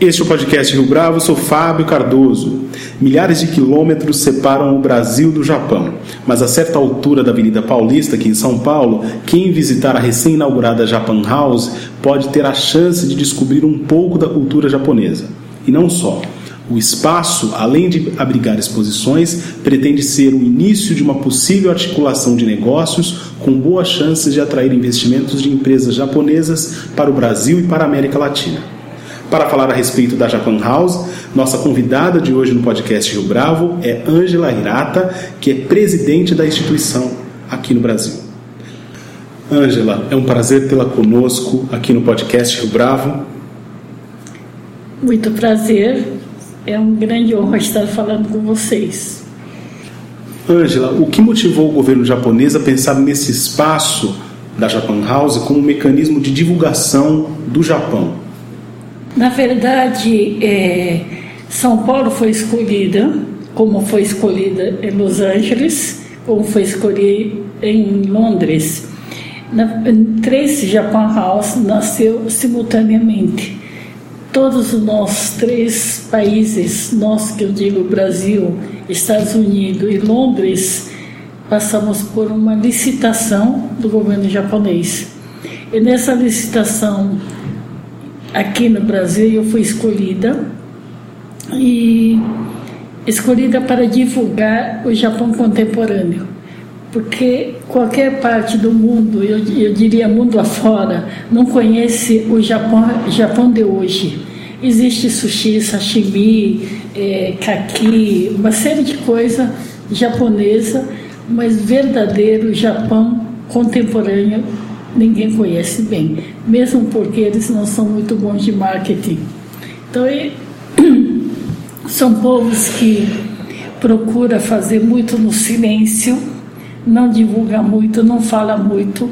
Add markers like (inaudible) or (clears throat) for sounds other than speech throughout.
Este é o podcast Rio Bravo, sou Fábio Cardoso. Milhares de quilômetros separam o Brasil do Japão, mas a certa altura da Avenida Paulista, aqui em São Paulo, quem visitar a recém-inaugurada Japan House pode ter a chance de descobrir um pouco da cultura japonesa. E não só. O espaço, além de abrigar exposições, pretende ser o início de uma possível articulação de negócios com boas chances de atrair investimentos de empresas japonesas para o Brasil e para a América Latina. Para falar a respeito da Japan House, nossa convidada de hoje no podcast Rio Bravo é Ângela Hirata, que é presidente da instituição aqui no Brasil. Ângela, é um prazer tê-la conosco aqui no podcast Rio Bravo. Muito prazer, é um grande honra estar falando com vocês. Ângela, o que motivou o governo japonês a pensar nesse espaço da Japan House como um mecanismo de divulgação do Japão? Na verdade, é, São Paulo foi escolhida, como foi escolhida em Los Angeles, como foi escolhida em Londres. Na, três Japan House nasceu simultaneamente. Todos os nossos três países, nós que eu digo Brasil, Estados Unidos e Londres, passamos por uma licitação do governo japonês. E nessa licitação aqui no Brasil eu fui escolhida e escolhida para divulgar o Japão contemporâneo, porque qualquer parte do mundo, eu, eu diria mundo afora, não conhece o Japão, Japão de hoje. Existe sushi, sashimi, é, kaki, uma série de coisas japonesa, mas verdadeiro Japão contemporâneo ninguém conhece bem, mesmo porque eles não são muito bons de marketing. Então, (clears throat) são povos que procura fazer muito no silêncio, não divulga muito, não fala muito,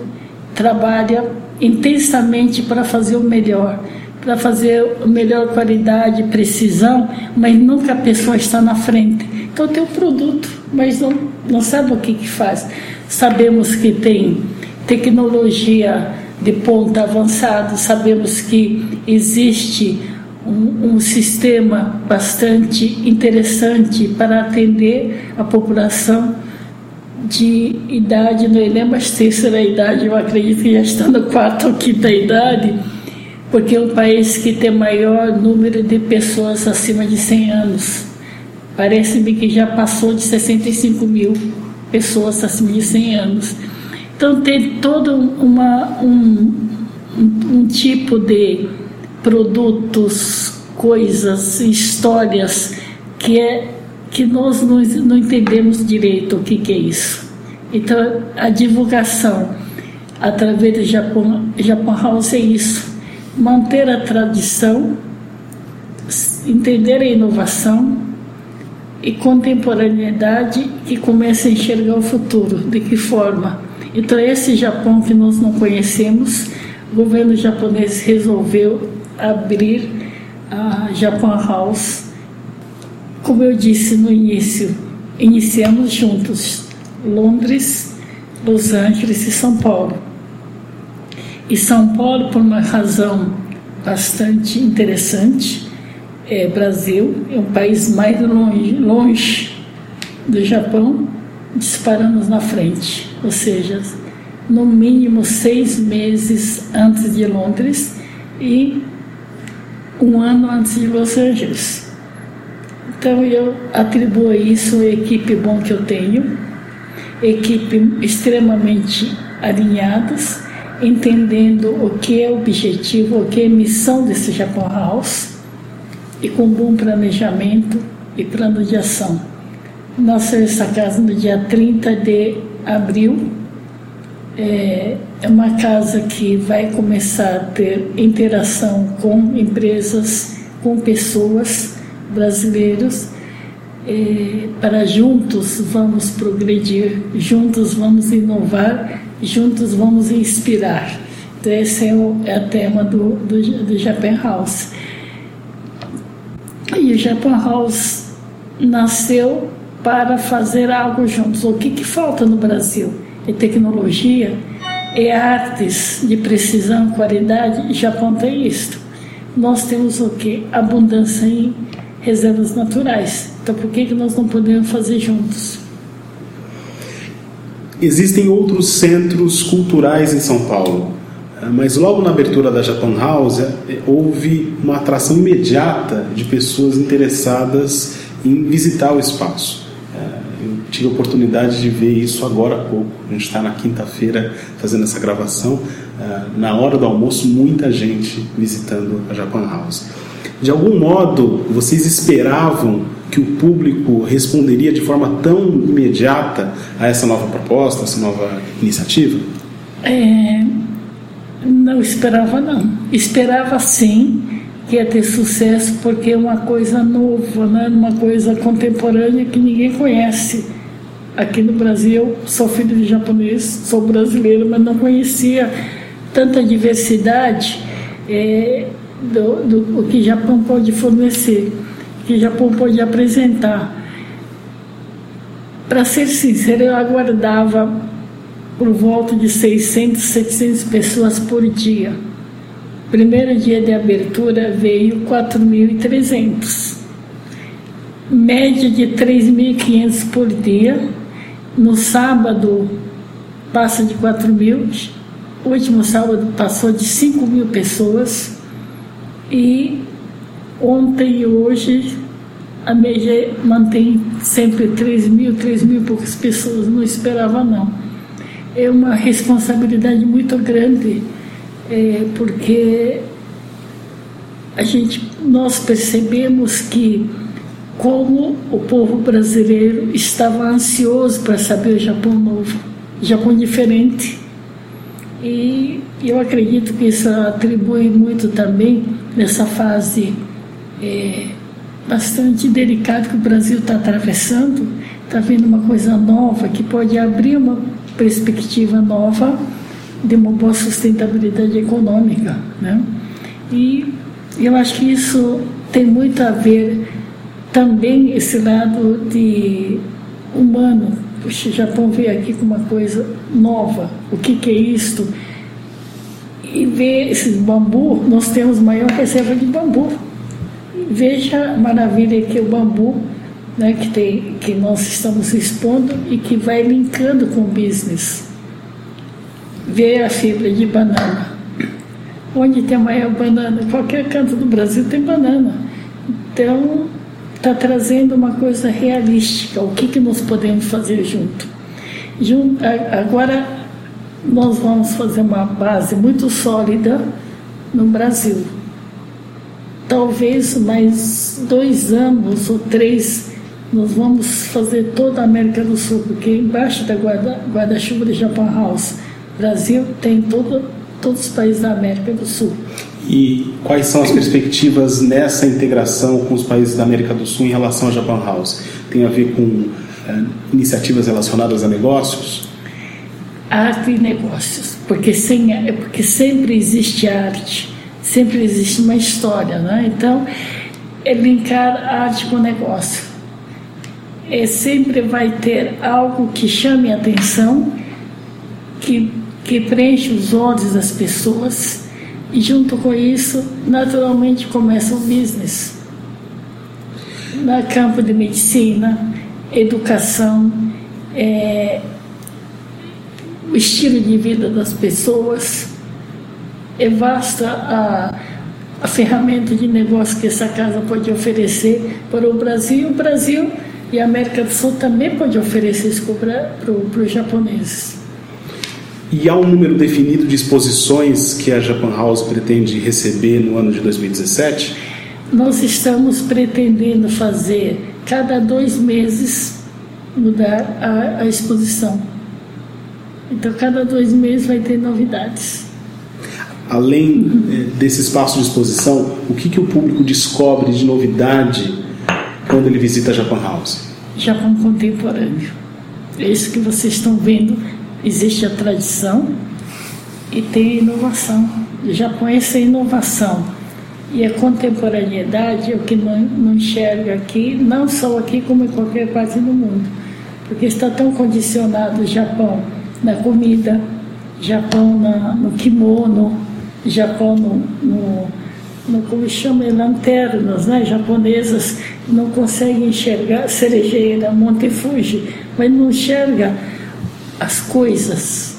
trabalha intensamente para fazer o melhor, para fazer a melhor qualidade, precisão, mas nunca a pessoa está na frente. Então tem o produto, mas não, não sabe o que, que faz. Sabemos que tem tecnologia de ponta avançado, sabemos que existe um, um, sistema bastante interessante para atender a população de idade, não lembro a terceira idade, eu acredito que já está no quarto ou quinta idade, porque é um país que tem maior número de pessoas acima de 100 anos. Parece-me que já passou de 65 mil pessoas acima de 100 anos. Então tem todo uma, um, um tipo de produtos, coisas, histórias que é que nós não, não entendemos direito o que, que é isso. Então a divulgação através do Japão, Japão House é isso, manter a tradição, entender a inovação e contemporaneidade e começa a enxergar o futuro. De que forma? Então, esse Japão que nós não conhecemos, o governo japonês resolveu abrir a Japan House. Como eu disse no início, iniciamos juntos Londres, Los Angeles e São Paulo. E São Paulo, por uma razão bastante interessante, é Brasil, é um país mais longe, longe do Japão, disparamos na frente, ou seja, no mínimo seis meses antes de Londres e um ano antes de Los Angeles. Então eu atribuo isso à equipe bom que eu tenho, equipe extremamente alinhadas, entendendo o que é objetivo, o que é missão desse Japão House e com bom planejamento e plano de ação. Nós essa casa no dia 30 de abril. É, é uma casa que vai começar a ter interação com empresas, com pessoas brasileiras, é, para juntos vamos progredir, juntos vamos inovar, juntos vamos inspirar. Então, esse é o, é tema do, do, do Japan House. E o Japan House nasceu para fazer algo juntos. O que, que falta no Brasil? É tecnologia, é artes de precisão, qualidade. Japão tem isto. Nós temos o que? Abundância em reservas naturais. Então, por que, que nós não podemos fazer juntos? Existem outros centros culturais em São Paulo, mas logo na abertura da Japan House eh, houve uma atração imediata de pessoas interessadas em visitar o espaço. Tive a oportunidade de ver isso agora há pouco. A gente está na quinta-feira fazendo essa gravação. Eh, na hora do almoço, muita gente visitando a Japan House. De algum modo, vocês esperavam que o público responderia de forma tão imediata a essa nova proposta, a essa nova iniciativa? É, não esperava não. Esperava sim que ia ter sucesso porque é uma coisa nova, né? uma coisa contemporânea que ninguém conhece. Aqui no Brasil, sou filho de japonês, sou brasileiro, mas não conhecia tanta diversidade é, do, do, do que Japão pode fornecer que Japão pode apresentar. Para ser sincero, eu aguardava por volta de 600, 700 pessoas por dia. Primeiro dia de abertura veio 4.300. Média de 3.500 por dia. No sábado passa de 4 mil. Último sábado passou de 5 mil pessoas. E Ontem e hoje a MEG mantém sempre 3 mil, 3 mil poucas pessoas, não esperava não. É uma responsabilidade muito grande, é, porque a gente, nós percebemos que como o povo brasileiro estava ansioso para saber o Japão novo, Japão diferente. E eu acredito que isso atribui muito também nessa fase é, bastante delicado que o Brasil está atravessando, está vendo uma coisa nova que pode abrir uma perspectiva nova de uma boa sustentabilidade econômica, né? E eu acho que isso tem muito a ver também esse lado de humano. Puxa, o Japão veio aqui com uma coisa nova. O que, que é isto? E ver esses bambu, nós temos maior reserva de bambu Veja a maravilha que é o bambu, né, que, tem, que nós estamos expondo e que vai linkando com o business. Ver a fibra de banana. Onde tem a maior banana? Qualquer canto do Brasil tem banana. Então, está trazendo uma coisa realística. O que, que nós podemos fazer junto? junto agora, nós vamos fazer uma base muito sólida no Brasil talvez mais dois anos ou três nós vamos fazer toda a América do Sul, porque embaixo da guarda-chuva guarda de Japan House, Brasil tem todo, todos os países da América do Sul. E quais são as perspectivas nessa integração com os países da América do Sul em relação ao Japan House? Tem a ver com é, iniciativas relacionadas a negócios? Arte e negócios, porque, sem, porque sempre existe arte sempre existe uma história, né? Então, é linkar arte com negócio. É, sempre vai ter algo que chame a atenção, que, que preenche os olhos das pessoas, e junto com isso, naturalmente começa o business. No campo de medicina, educação, é, o estilo de vida das pessoas é vasta a, a ferramenta de negócio que essa casa pode oferecer para o Brasil. O Brasil e a América do Sul também pode oferecer isso para, para os japoneses. E há um número definido de exposições que a Japan House pretende receber no ano de 2017? Nós estamos pretendendo fazer cada dois meses mudar a, a exposição. Então, cada dois meses vai ter novidades além é, desse espaço de exposição, o que, que o público descobre de novidade quando ele visita a Japan House? Japão contemporâneo. É isso que vocês estão vendo. Existe a tradição e tem a inovação. O Japão é essa inovação. E a contemporaneidade é o que não, não enxerga aqui, não só aqui, como em qualquer parte do mundo. Porque está tão condicionado o Japão na comida, Japão na, no kimono, Japão no, no, no como chama, lanternas, né? japonesas não conseguem enxergar cerejeira, Monte Fuji, mas não enxerga as coisas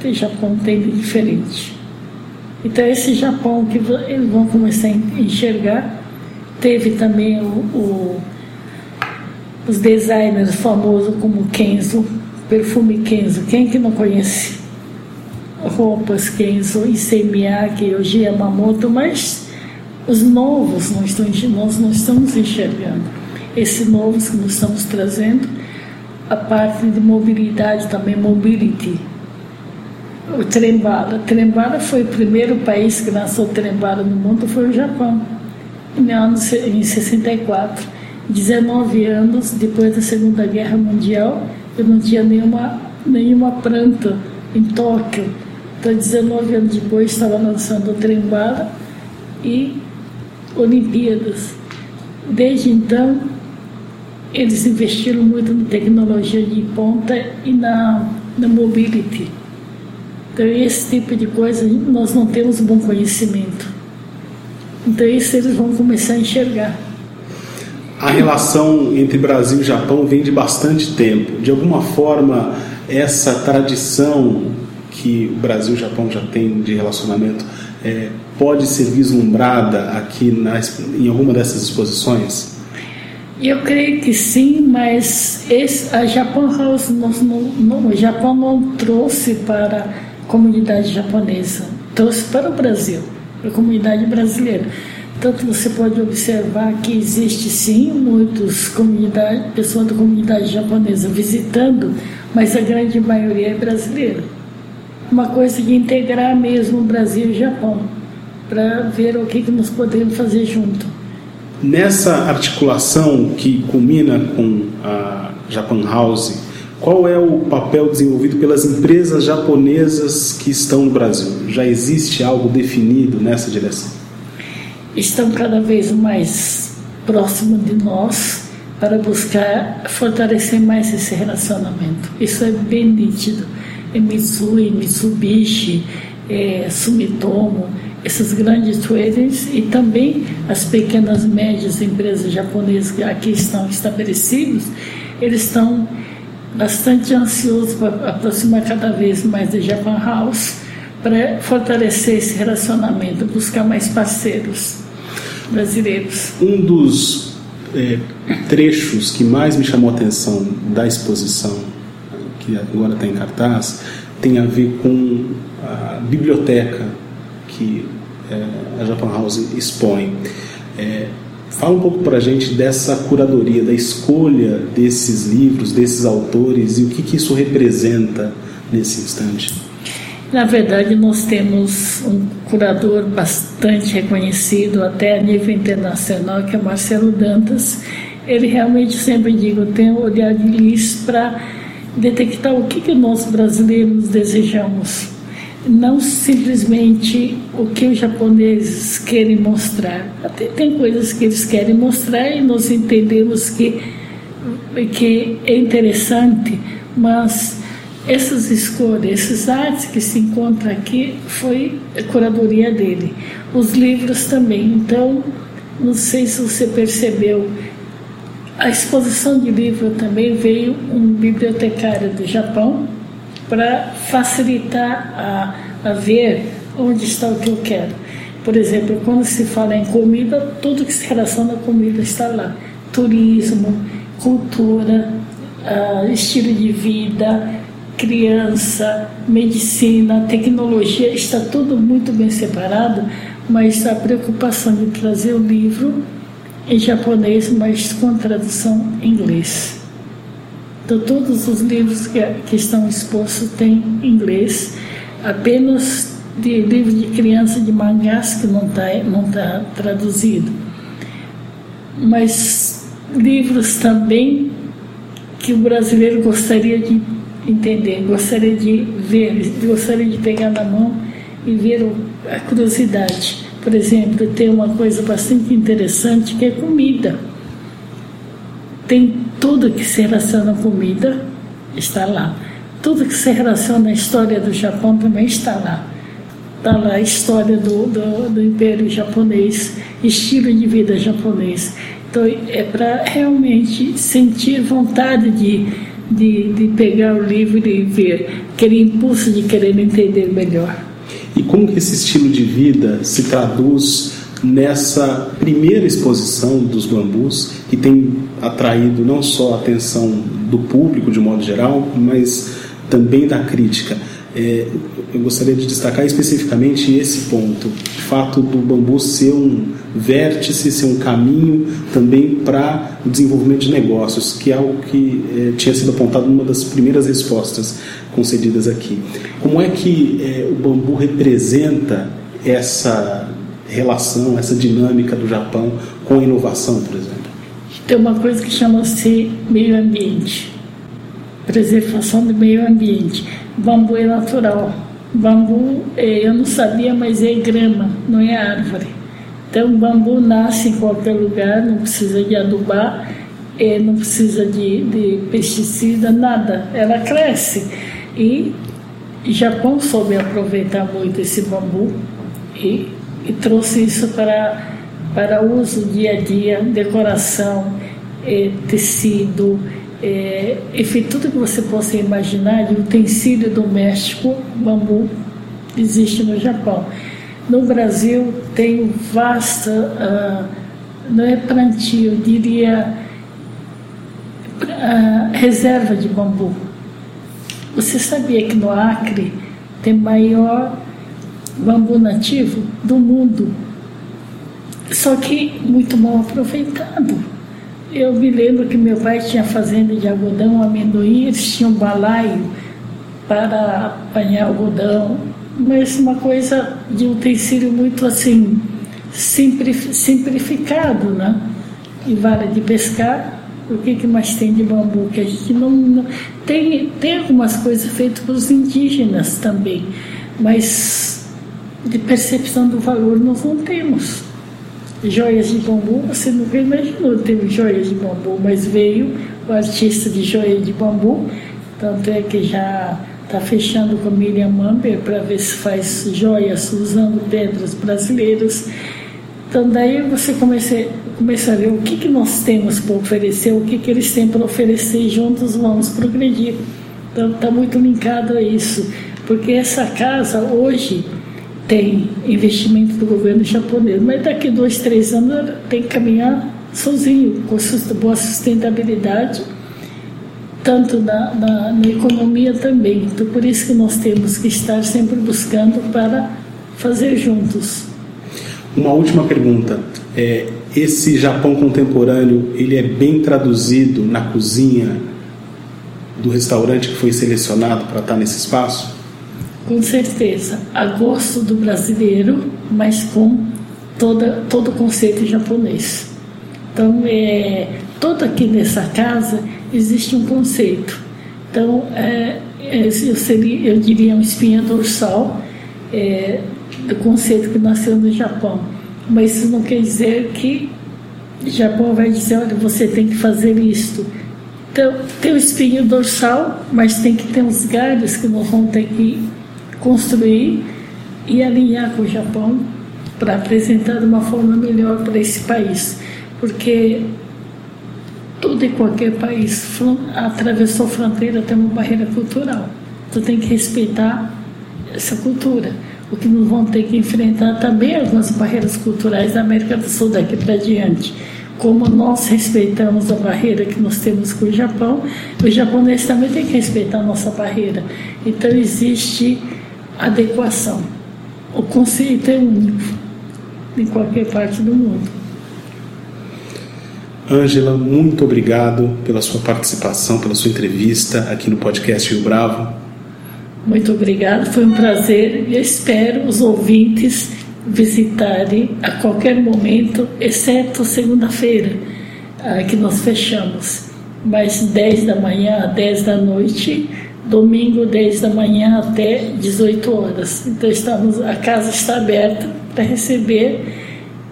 que o Japão tem de diferente. Então esse Japão que eles vão começar a enxergar, teve também o, o os designers famosos como Kenzo, perfume Kenzo, quem que não conhece? Roupas Kenzo, Issei Miyake, Oji Yamamoto, mas os novos não estão, nós não estamos enxergando. Esses novos que nós estamos trazendo, a parte de mobilidade também, mobility. O trem-bala. Trem-bala foi o primeiro país que lançou trem-bala no mundo, foi o Japão, em, em 64. 19 anos depois da Segunda Guerra Mundial, eu não tinha nenhuma, nenhuma planta em Tóquio. Então, 19 anos depois, estava lançando o trem-bala e Olimpíadas. Desde então, eles investiram muito na tecnologia de ponta e na, na mobility. Então, esse tipo de coisa nós não temos bom conhecimento. Então, isso eles vão começar a enxergar. A relação entre Brasil e Japão vem de bastante tempo. De alguma forma, essa tradição que o Brasil e o Japão já têm de relacionamento é, pode ser vislumbrada aqui em alguma dessas exposições? Eu creio que sim, mas esse, a Japan House, não, não, o Japão não trouxe para a comunidade japonesa, trouxe para o Brasil, para a comunidade brasileira. Tanto você pode observar que existe sim comunidade, pessoas da comunidade japonesa visitando, mas a grande maioria é brasileira. Uma coisa de integrar mesmo o Brasil e o Japão para ver o que, que nós podemos fazer junto. Nessa articulação que culmina com a Japan House, qual é o papel desenvolvido pelas empresas japonesas que estão no Brasil? Já existe algo definido nessa direção? Estão cada vez mais próximos de nós para buscar fortalecer mais esse relacionamento. Isso é bem nítido. É Mitsui, Mitsubishi, é Sumitomo, esses grandes traders e também as pequenas e médias empresas japonesas que aqui estão estabelecidos, eles estão bastante ansiosos para aproximar cada vez mais da Japan House para fortalecer esse relacionamento, buscar mais parceiros brasileiros. Um dos é, trechos que mais me chamou a atenção da exposição, que agora está em cartaz, tem a ver com a biblioteca que é, a Japan House expõe. É, fala um pouco para a gente dessa curadoria, da escolha desses livros, desses autores e o que, que isso representa nesse instante. Na verdade, nós temos um curador bastante reconhecido, até a nível internacional, que é Marcelo Dantas. Ele realmente sempre digo, tem um olhar de luz para detectar o que, que nós brasileiros desejamos não simplesmente o que os japoneses querem mostrar. Tem coisas que eles querem mostrar e nós entendemos que, que é interessante, mas essas escolhas, essas artes que se encontram aqui, foi a curadoria dele. Os livros também. Então, não sei se você percebeu, a exposição de livro também veio um bibliotecário do Japão, para facilitar a, a ver onde está o que eu quero. Por exemplo, quando se fala em comida, tudo que se relaciona à comida está lá. Turismo, cultura, uh, estilo de vida, criança, medicina, tecnologia, está tudo muito bem separado, mas a preocupação de trazer o livro em japonês, mas com tradução em inglês. Então, todos os livros que, que estão expostos têm inglês, apenas de livro de criança de mangás que não está não tá traduzido. Mas livros também que o brasileiro gostaria de entender, gostaria de ver, gostaria de pegar na mão e ver a curiosidade. Por exemplo, tem uma coisa bastante interessante que é comida. Tem tudo que se relaciona comida, está lá. Tudo que se relaciona à história do Japão também está lá. Está lá a história do, do, do Império Japonês, estilo de vida japonês. Então, é para realmente sentir vontade de, de, de pegar o livro e ver, aquele impulso de querer entender melhor. E como que esse estilo de vida se traduz nessa primeira exposição dos bambus, que tem atraído não só a atenção do público de modo geral, mas também da crítica? É, eu gostaria de destacar especificamente esse ponto, o fato do bambu ser um vértice, ser um caminho também para o desenvolvimento de negócios, que é algo que é, tinha sido apontado numa das primeiras respostas concedidas aqui. Como é que é, o bambu representa essa relação, essa dinâmica do Japão com inovação, por exemplo? Tem uma coisa que chama-se meio ambiente, preservação do meio ambiente. Bambu é natural. Bambu, é, eu não sabia, mas é grama, não é árvore. Então, bambu nasce em qualquer lugar, não precisa de adubar, é, não precisa de, de pesticida, nada. Ela cresce. E Japão soube aproveitar muito esse bambu e, e trouxe isso para, para uso dia a dia, decoração, é, tecido, é, enfim, tudo que você possa imaginar de utensílio doméstico, bambu existe no Japão. No Brasil tem vasta, uh, não é plantio, eu diria uh, reserva de bambu. Você sabia que no Acre tem maior bambu nativo do mundo? Só que muito mal aproveitado eu me lembro que meu pai tinha fazenda de algodão, amendoim, eles tinham balaio para apanhar algodão, mas uma coisa de utensílio muito assim, simplificado, né? E vara de pescar, o que, que mais tem de bambu? Que a gente não, não. tem, tem algumas coisas feitas pelos indígenas também, mas de percepção do valor nós não temos joias de bambu, você nunca imaginou ter joias de bambu, mas veio o artista de joia de bambu, tanto é que já está fechando com a Miriam Mamber para ver se faz joias usando pedras brasileiras. Então daí você começa, começa a ver o que, que nós temos para oferecer, o que, que eles têm para oferecer e juntos vamos progredir. Então está muito linkado a isso, porque essa casa hoje tem investimento do governo japonês, mas daqui dois, três anos tem que caminhar sozinho, com boa sustentabilidade, tanto na, na, na, economia também. Então, por isso que nós temos que estar sempre buscando para fazer juntos. Uma última pergunta. É, esse Japão contemporâneo, ele é bem traduzido na cozinha do restaurante que foi selecionado para estar nesse espaço? Com certeza, a gosto do brasileiro, mas com toda, todo o conceito japonês. Então, é, todo aqui nessa casa existe um conceito. Então, é, é, eu, seria, eu diria um espinha dorsal é, do conceito que nasceu no Japão. Mas isso não quer dizer que o Japão vai dizer, olha, você tem que fazer isto. Então, tem o espinho dorsal, mas tem que ter uns galhos que nós vamos ter que construir e alinhar com o Japão para apresentar de uma forma melhor para esse país, porque todo e qualquer país atravessou fronteira tem uma barreira cultural. Então tem que respeitar essa cultura. O que nós vamos ter que enfrentar também algumas barreiras culturais da América do Sul daqui para diante. Como nós respeitamos a barreira que nós temos com o Japão, os japoneses também têm que respeitar a nossa barreira. Então existe adequação. O conceito é único em qualquer parte do mundo. Ângela, muito obrigado pela sua participação, pela sua entrevista aqui no podcast Rio Bravo. Muito obrigado, foi um prazer e espero os ouvintes visitarem a qualquer momento, exceto segunda-feira. ah, que nós fechamos. Mas 10 da manhã a 10 da noite, domingo 10 da manhã até 18 horas. Então estamos, a casa está aberta para receber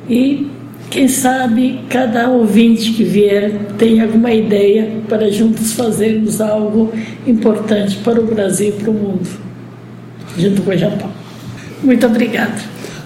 e quem sabe cada ouvinte que vier tem alguma ideia para juntos fazermos algo importante para o Brasil e para o mundo, junto com o Japão. Muito obrigada.